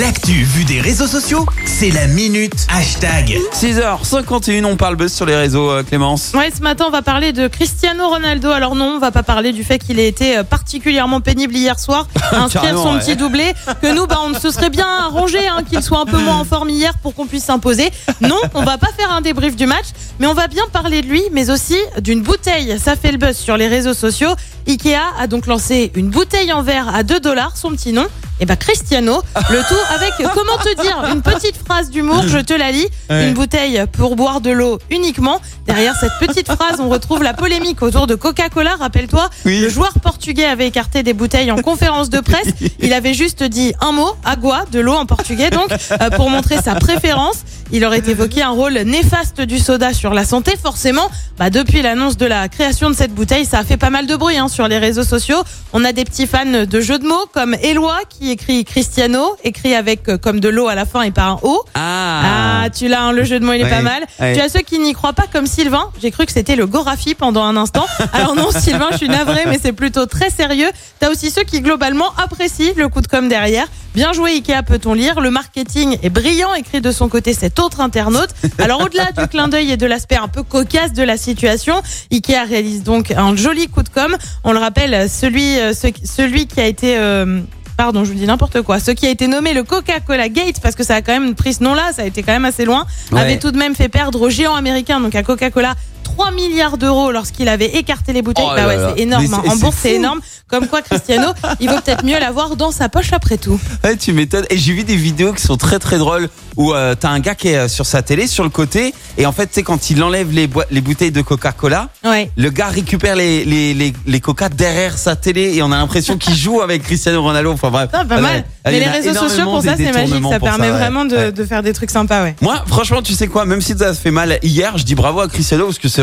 L'actu vue des réseaux sociaux, c'est la minute hashtag. 6h51, on parle buzz sur les réseaux, euh, Clémence. Ouais, ce matin, on va parler de Cristiano Ronaldo. Alors non, on va pas parler du fait qu'il ait été euh, particulièrement pénible hier soir à inscrire Carrément, son ouais. petit doublé. Que nous, bah, on se serait bien arrangé hein, qu'il soit un peu moins en forme hier pour qu'on puisse s'imposer. Non, on va pas faire un débrief du match, mais on va bien parler de lui, mais aussi d'une bouteille. Ça fait le buzz sur les réseaux sociaux. Ikea a donc lancé une bouteille en verre à 2 dollars, son petit nom. Et bah Cristiano, le tout avec, comment te dire, une petite phrase d'humour, je te la lis. Ouais. Une bouteille pour boire de l'eau uniquement. Derrière cette petite phrase, on retrouve la polémique autour de Coca-Cola. Rappelle-toi, Oui. le joueur portugais avait écarté des bouteilles en conférence de presse. Il avait juste dit un mot, agua, de l'eau en portugais donc, euh, pour montrer sa préférence. Il aurait évoqué un rôle néfaste du soda sur la santé. Forcément, bah, depuis l'annonce de la création de cette bouteille, ça a fait pas mal de bruit hein, sur les réseaux sociaux. On a des petits fans de jeux de mots comme Eloi qui écrit Cristiano, écrit avec euh, comme de l'eau à la fin et pas un O. Ah, tu l'as, hein, le jeu de mots, il est Ouais, pas mal. ouais. Tu as ceux qui n'y croient pas, comme Sylvain. J'ai cru que c'était le Gorafi pendant un instant. Alors non, Sylvain, je suis navré, mais c'est plutôt très sérieux. T'as aussi ceux qui globalement apprécient le coup de com derrière. Bien joué Ikea, peut-on lire. Le marketing est brillant, écrit de son côté cet autre internaute. Alors au-delà du clin d'œil et de l'aspect un peu cocasse de la situation, Ikea réalise donc un joli coup de com. On le rappelle, celui, euh, ce- celui qui a été... euh, Pardon, je vous dis n'importe quoi. Ce qui a été nommé le Coca-Cola Gate, parce que ça a quand même pris ce nom-là, ça a été quand même assez loin, Ouais. avait tout de même fait perdre au géant américain, donc à Coca-Cola, 3 milliards d'euros lorsqu'il avait écarté les bouteilles. Oh bah ouais, c'est énorme. Hein. En bourse, c'est énorme. Comme quoi, Cristiano, il vaut peut-être mieux l'avoir dans sa poche après tout. Ouais, tu m'étonnes. Et j'ai vu des vidéos qui sont très très drôles où euh, t'as un gars qui est euh, sur sa télé sur le côté et en fait tu sais quand il enlève les, les bouteilles de Coca-Cola, Ouais. le gars récupère les, les, les, les Coca derrière sa télé et on a l'impression qu'il joue avec Cristiano Ronaldo. Enfin bref. Ah, pas Ouais, mal. Mais les réseaux sociaux, pour ça, c'est magique. Ça permet vraiment de, de faire des trucs sympas, ouais. Moi, franchement, tu sais quoi, même si ça se fait mal hier, je dis bravo à Cristiano parce que c'est